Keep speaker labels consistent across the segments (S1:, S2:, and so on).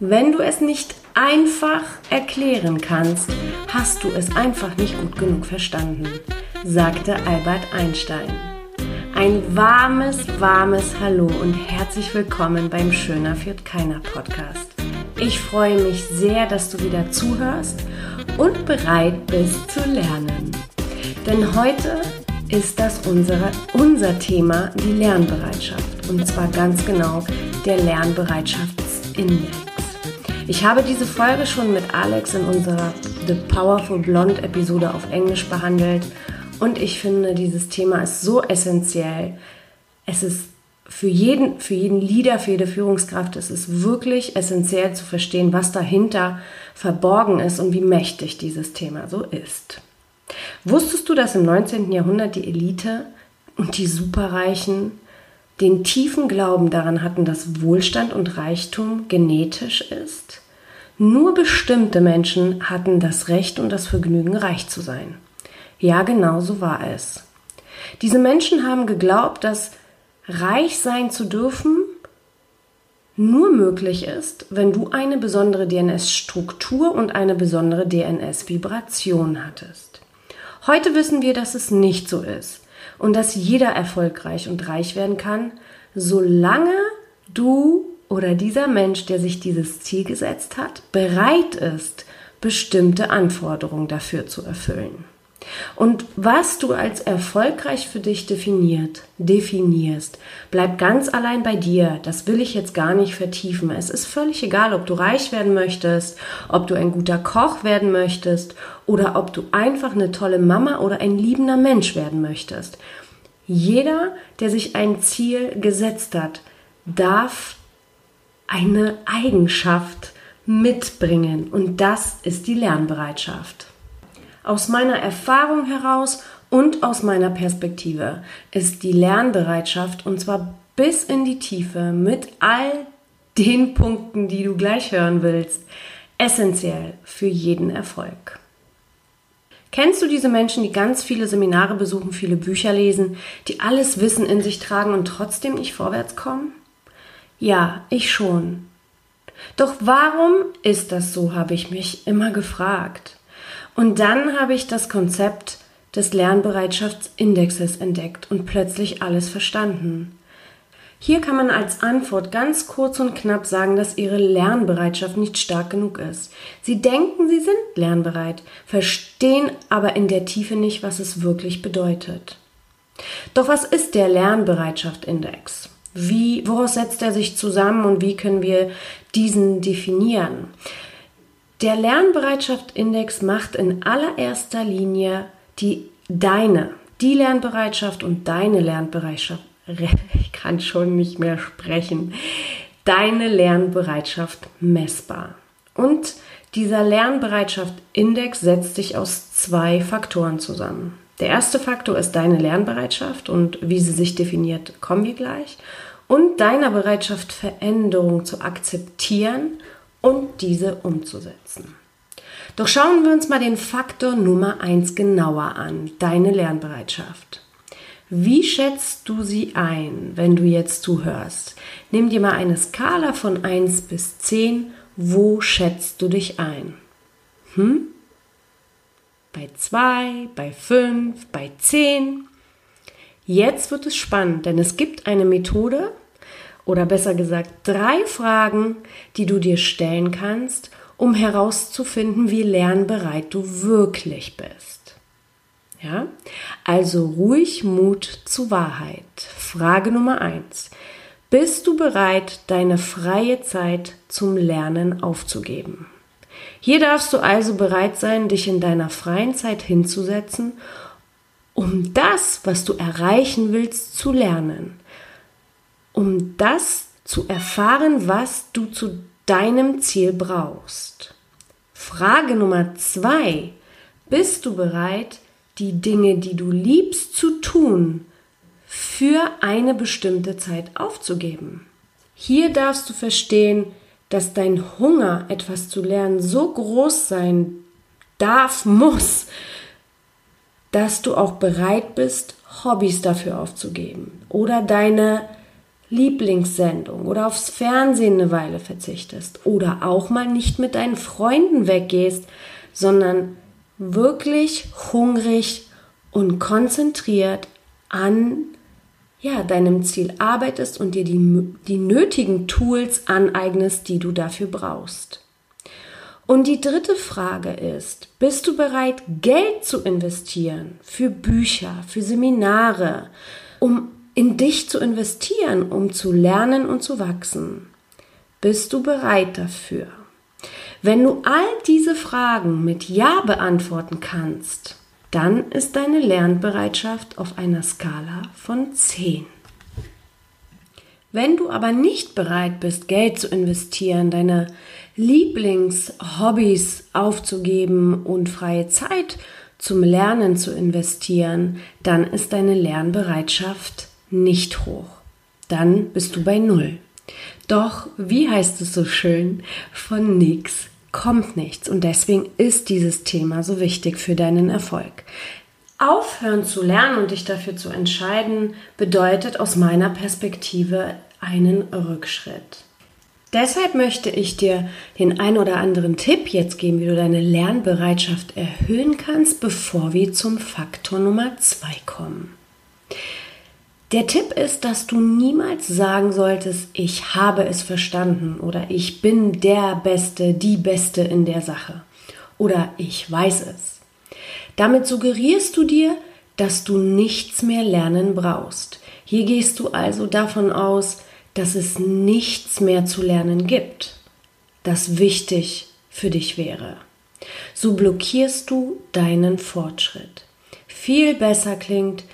S1: Wenn du es nicht einfach erklären kannst, hast du es einfach nicht gut genug verstanden, sagte Albert Einstein. Ein warmes, warmes Hallo und herzlich willkommen beim Schöner führt keiner Podcast. Ich freue mich sehr, dass du wieder zuhörst und bereit bist zu lernen. Denn heute ist das unsere, unser Thema, die Lernbereitschaft. Und zwar ganz genau der Lernbereitschaftsindex. Ich habe diese Folge schon mit Alex in unserer The Powerful Blonde Episode auf Englisch behandelt und ich finde, dieses Thema ist so essentiell. Es ist für jeden, für jeden Leader, für jede Führungskraft, es ist wirklich essentiell zu verstehen, was dahinter verborgen ist und wie mächtig dieses Thema so ist. Wusstest du, dass im 19. Jahrhundert die Elite und die Superreichen den tiefen Glauben daran hatten, dass Wohlstand und Reichtum genetisch ist. Nur bestimmte Menschen hatten das Recht und das Vergnügen, reich zu sein. Ja, genau so war es. Diese Menschen haben geglaubt, dass reich sein zu dürfen nur möglich ist, wenn du eine besondere DNS-Struktur und eine besondere DNS-Vibration hattest. Heute wissen wir, dass es nicht so ist und dass jeder erfolgreich und reich werden kann, solange du oder dieser Mensch, der sich dieses Ziel gesetzt hat, bereit ist, bestimmte Anforderungen dafür zu erfüllen. Und was du als erfolgreich für dich definiert, definierst, bleibt ganz allein bei dir. Das will ich jetzt gar nicht vertiefen. Es ist völlig egal, ob du reich werden möchtest, ob du ein guter Koch werden möchtest oder ob du einfach eine tolle Mama oder ein liebender Mensch werden möchtest. Jeder, der sich ein Ziel gesetzt hat, darf eine Eigenschaft mitbringen und das ist die Lernbereitschaft. Aus meiner Erfahrung heraus und aus meiner Perspektive ist die Lernbereitschaft und zwar bis in die Tiefe mit all den Punkten, die du gleich hören willst, essentiell für jeden Erfolg. Kennst du diese Menschen, die ganz viele Seminare besuchen, viele Bücher lesen, die alles Wissen in sich tragen und trotzdem nicht vorwärts kommen? Ja, ich schon. Doch warum ist das so, habe ich mich immer gefragt. Und dann habe ich das Konzept des Lernbereitschaftsindexes entdeckt und plötzlich alles verstanden. Hier kann man als Antwort ganz kurz und knapp sagen, dass ihre Lernbereitschaft nicht stark genug ist. Sie denken, sie sind lernbereit, verstehen aber in der Tiefe nicht, was es wirklich bedeutet. Doch was ist der Lernbereitschaftsindex? Wie, woraus setzt er sich zusammen und wie können wir diesen definieren? Der Lernbereitschaftsindex macht in allererster Linie die deine, die Lernbereitschaft und deine Lernbereitschaft, ich kann schon nicht mehr sprechen, deine Lernbereitschaft messbar. Und dieser Lernbereitschaftsindex setzt sich aus zwei Faktoren zusammen. Der erste Faktor ist deine Lernbereitschaft und wie sie sich definiert, kommen wir gleich. Und deiner Bereitschaft, Veränderung zu akzeptieren und diese umzusetzen. Doch schauen wir uns mal den Faktor Nummer 1 genauer an, deine Lernbereitschaft. Wie schätzt du sie ein, wenn du jetzt zuhörst? Nimm dir mal eine Skala von 1 bis 10. Wo schätzt du dich ein? Hm? Bei 2, bei 5, bei 10? Jetzt wird es spannend, denn es gibt eine Methode, oder besser gesagt drei Fragen, die du dir stellen kannst, um herauszufinden, wie lernbereit du wirklich bist. Ja? Also ruhig Mut zu Wahrheit. Frage Nummer eins: Bist du bereit, deine freie Zeit zum Lernen aufzugeben? Hier darfst du also bereit sein, dich in deiner freien Zeit hinzusetzen, um das, was du erreichen willst, zu lernen um das zu erfahren, was du zu deinem Ziel brauchst. Frage Nummer zwei. Bist du bereit, die Dinge, die du liebst, zu tun, für eine bestimmte Zeit aufzugeben? Hier darfst du verstehen, dass dein Hunger, etwas zu lernen, so groß sein darf, muss, dass du auch bereit bist, Hobbys dafür aufzugeben oder deine Lieblingssendung oder aufs Fernsehen eine Weile verzichtest oder auch mal nicht mit deinen Freunden weggehst, sondern wirklich hungrig und konzentriert an ja, deinem Ziel arbeitest und dir die, die nötigen Tools aneignest, die du dafür brauchst. Und die dritte Frage ist, bist du bereit, Geld zu investieren für Bücher, für Seminare, um in dich zu investieren, um zu lernen und zu wachsen? Bist du bereit dafür? Wenn du all diese Fragen mit Ja beantworten kannst, dann ist deine Lernbereitschaft auf einer Skala von 10. Wenn du aber nicht bereit bist, Geld zu investieren, deine Lieblingshobbys aufzugeben und freie Zeit zum Lernen zu investieren, dann ist deine Lernbereitschaft nicht hoch. Dann bist du bei Null. Doch, wie heißt es so schön, von nichts kommt nichts. Und deswegen ist dieses Thema so wichtig für deinen Erfolg. Aufhören zu lernen und dich dafür zu entscheiden, bedeutet aus meiner Perspektive einen Rückschritt. Deshalb möchte ich dir den ein oder anderen Tipp jetzt geben, wie du deine Lernbereitschaft erhöhen kannst, bevor wir zum Faktor Nummer zwei kommen. Der Tipp ist, dass du niemals sagen solltest, ich habe es verstanden oder ich bin der Beste, die Beste in der Sache oder ich weiß es. Damit suggerierst du dir, dass du nichts mehr lernen brauchst. Hier gehst du also davon aus, dass es nichts mehr zu lernen gibt, das wichtig für dich wäre. So blockierst du deinen Fortschritt. Viel besser klingt,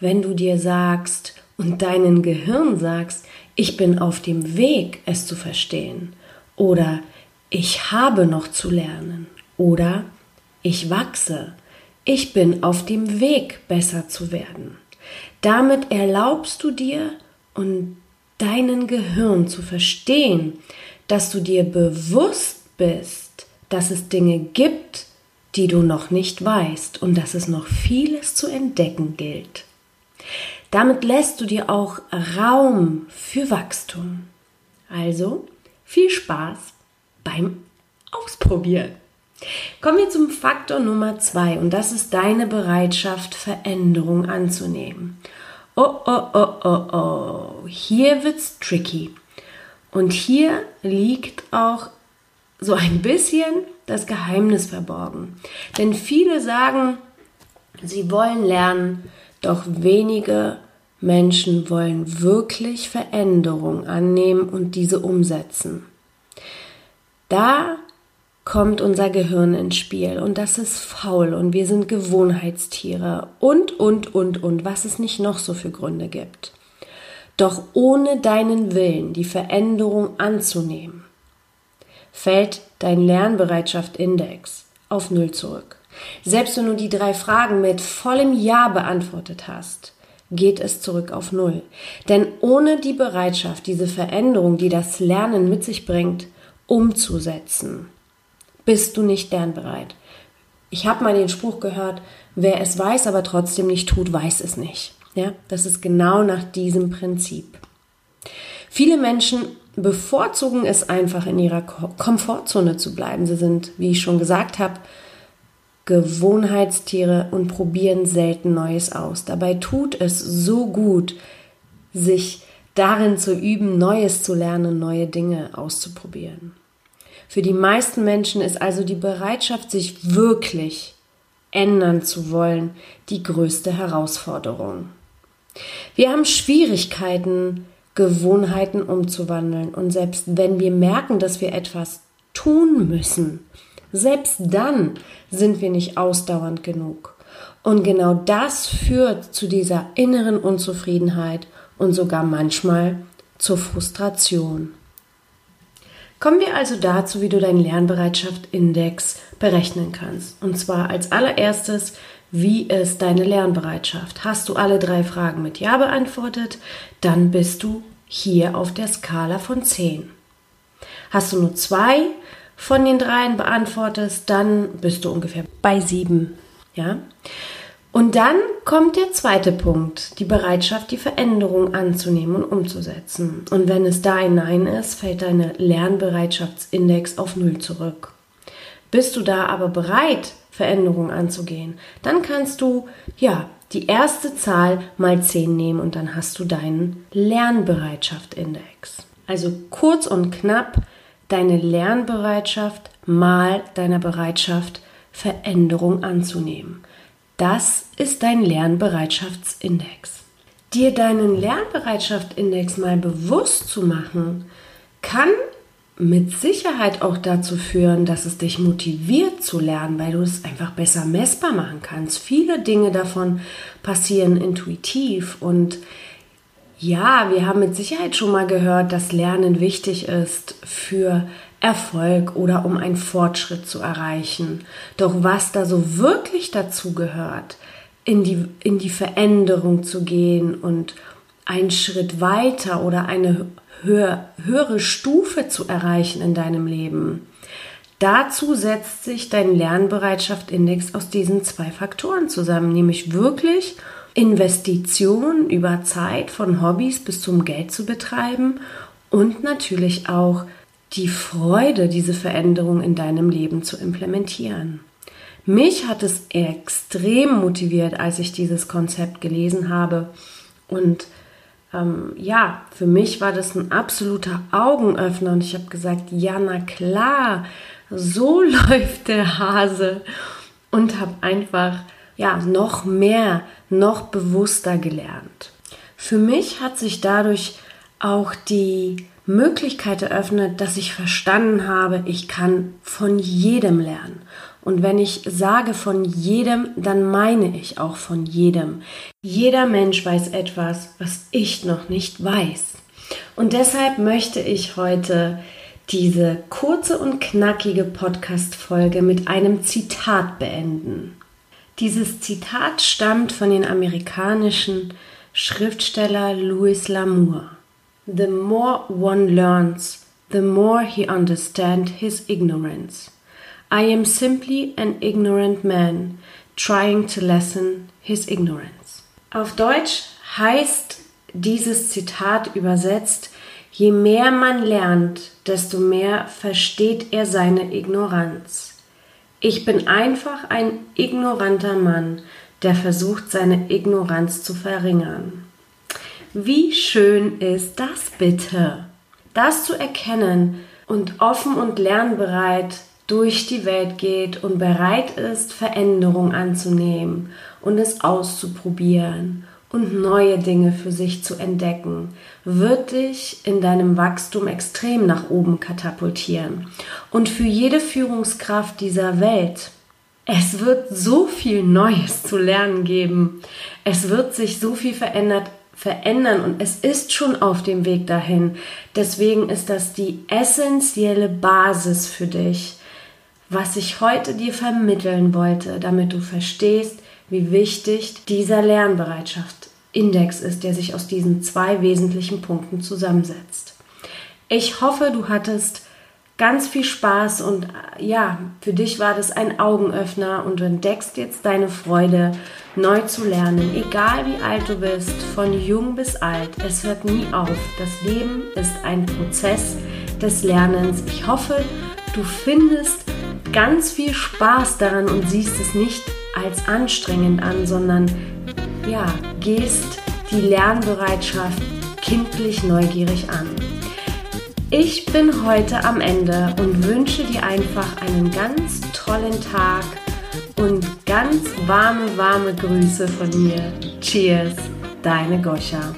S1: wenn du dir sagst und deinen Gehirn sagst, ich bin auf dem Weg, es zu verstehen oder ich habe noch zu lernen oder ich wachse, ich bin auf dem Weg, besser zu werden. Damit erlaubst du dir und deinen Gehirn zu verstehen, dass du dir bewusst bist, dass es Dinge gibt, die du noch nicht weißt und dass es noch vieles zu entdecken gilt. Damit lässt du dir auch Raum für Wachstum. Also viel Spaß beim Ausprobieren. Kommen wir zum Faktor Nummer zwei und das ist deine Bereitschaft, Veränderung anzunehmen. Oh, oh, oh, oh, oh. Hier wird's tricky. Und hier liegt auch so ein bisschen das Geheimnis verborgen. Denn viele sagen, sie wollen lernen, doch wenige Menschen wollen wirklich Veränderung annehmen und diese umsetzen. Da kommt unser Gehirn ins Spiel und das ist faul und wir sind Gewohnheitstiere und, und, und, und, was es nicht noch so für Gründe gibt. Doch ohne deinen Willen, die Veränderung anzunehmen, fällt dein Lernbereitschaft-Index auf Null zurück. Selbst wenn du die drei Fragen mit vollem Ja beantwortet hast, geht es zurück auf Null. Denn ohne die Bereitschaft, diese Veränderung, die das Lernen mit sich bringt, umzusetzen, bist du nicht lernbereit. Ich habe mal den Spruch gehört, wer es weiß, aber trotzdem nicht tut, weiß es nicht. Ja, das ist genau nach diesem Prinzip. Viele Menschen bevorzugen es einfach in ihrer Komfortzone zu bleiben. Sie sind, wie ich schon gesagt habe, Gewohnheitstiere und probieren selten Neues aus. Dabei tut es so gut, sich darin zu üben, Neues zu lernen, neue Dinge auszuprobieren. Für die meisten Menschen ist also die Bereitschaft, sich wirklich ändern zu wollen, die größte Herausforderung. Wir haben Schwierigkeiten, Gewohnheiten umzuwandeln und selbst wenn wir merken, dass wir etwas tun müssen, selbst dann sind wir nicht ausdauernd genug. Und genau das führt zu dieser inneren Unzufriedenheit und sogar manchmal zur Frustration. Kommen wir also dazu, wie du deinen Lernbereitschaft-Index berechnen kannst. Und zwar als allererstes, wie ist deine Lernbereitschaft? Hast du alle drei Fragen mit Ja beantwortet, dann bist du hier auf der Skala von 10. Hast du nur zwei von den dreien beantwortest, dann bist du ungefähr bei 7. Ja? Und dann kommt der zweite Punkt, die Bereitschaft, die Veränderung anzunehmen und umzusetzen. Und wenn es da ein Nein ist, fällt deine Lernbereitschaftsindex auf Null zurück. Bist du da aber bereit, Veränderungen anzugehen, dann kannst du, ja, die erste Zahl mal 10 nehmen und dann hast du deinen Lernbereitschaftsindex. Also kurz und knapp deine Lernbereitschaft mal deiner Bereitschaft, Veränderung anzunehmen. Das ist dein Lernbereitschaftsindex. Dir deinen Lernbereitschaftsindex mal bewusst zu machen, kann mit Sicherheit auch dazu führen, dass es dich motiviert zu lernen, weil du es einfach besser messbar machen kannst. Viele Dinge davon passieren intuitiv und ja, wir haben mit Sicherheit schon mal gehört, dass Lernen wichtig ist für Erfolg oder um einen Fortschritt zu erreichen. Doch was da so wirklich dazu gehört, in die, in die Veränderung zu gehen und einen Schritt weiter oder eine höher, höhere Stufe zu erreichen in deinem Leben. Dazu setzt sich dein Lernbereitschaftsindex aus diesen zwei Faktoren zusammen, nämlich wirklich Investitionen über Zeit von Hobbys bis zum Geld zu betreiben und natürlich auch die Freude, diese Veränderung in deinem Leben zu implementieren. Mich hat es extrem motiviert, als ich dieses Konzept gelesen habe. Und ähm, ja, für mich war das ein absoluter Augenöffner und ich habe gesagt, ja, na klar, so läuft der Hase und habe einfach ja noch mehr, noch bewusster gelernt. Für mich hat sich dadurch auch die Möglichkeit eröffnet, dass ich verstanden habe, ich kann von jedem lernen. Und wenn ich sage von jedem, dann meine ich auch von jedem. Jeder Mensch weiß etwas, was ich noch nicht weiß. Und deshalb möchte ich heute diese kurze und knackige Podcast-Folge mit einem Zitat beenden. Dieses Zitat stammt von den amerikanischen Schriftsteller Louis L'Amour. The more one learns, the more he understands his ignorance. I am simply an ignorant man trying to lessen his ignorance. Auf Deutsch heißt dieses Zitat übersetzt, je mehr man lernt, desto mehr versteht er seine Ignoranz. Ich bin einfach ein ignoranter Mann, der versucht, seine Ignoranz zu verringern. Wie schön ist das bitte? Das zu erkennen und offen und lernbereit durch die Welt geht und bereit ist, Veränderung anzunehmen und es auszuprobieren und neue Dinge für sich zu entdecken, wird dich in deinem Wachstum extrem nach oben katapultieren. Und für jede Führungskraft dieser Welt, es wird so viel Neues zu lernen geben. Es wird sich so viel verändert verändern und es ist schon auf dem Weg dahin. Deswegen ist das die essentielle Basis für dich, was ich heute dir vermitteln wollte, damit du verstehst, wie wichtig dieser Lernbereitschaft-Index ist, der sich aus diesen zwei wesentlichen Punkten zusammensetzt. Ich hoffe, du hattest ganz viel Spaß und ja, für dich war das ein Augenöffner und du entdeckst jetzt deine Freude neu zu lernen, egal wie alt du bist, von jung bis alt. Es hört nie auf. Das Leben ist ein Prozess des Lernens. Ich hoffe, du findest ganz viel Spaß daran und siehst es nicht als anstrengend an, sondern ja, gehst die Lernbereitschaft kindlich neugierig an. Ich bin heute am Ende und wünsche dir einfach einen ganz tollen Tag und ganz warme, warme Grüße von mir. Cheers, deine Goscha.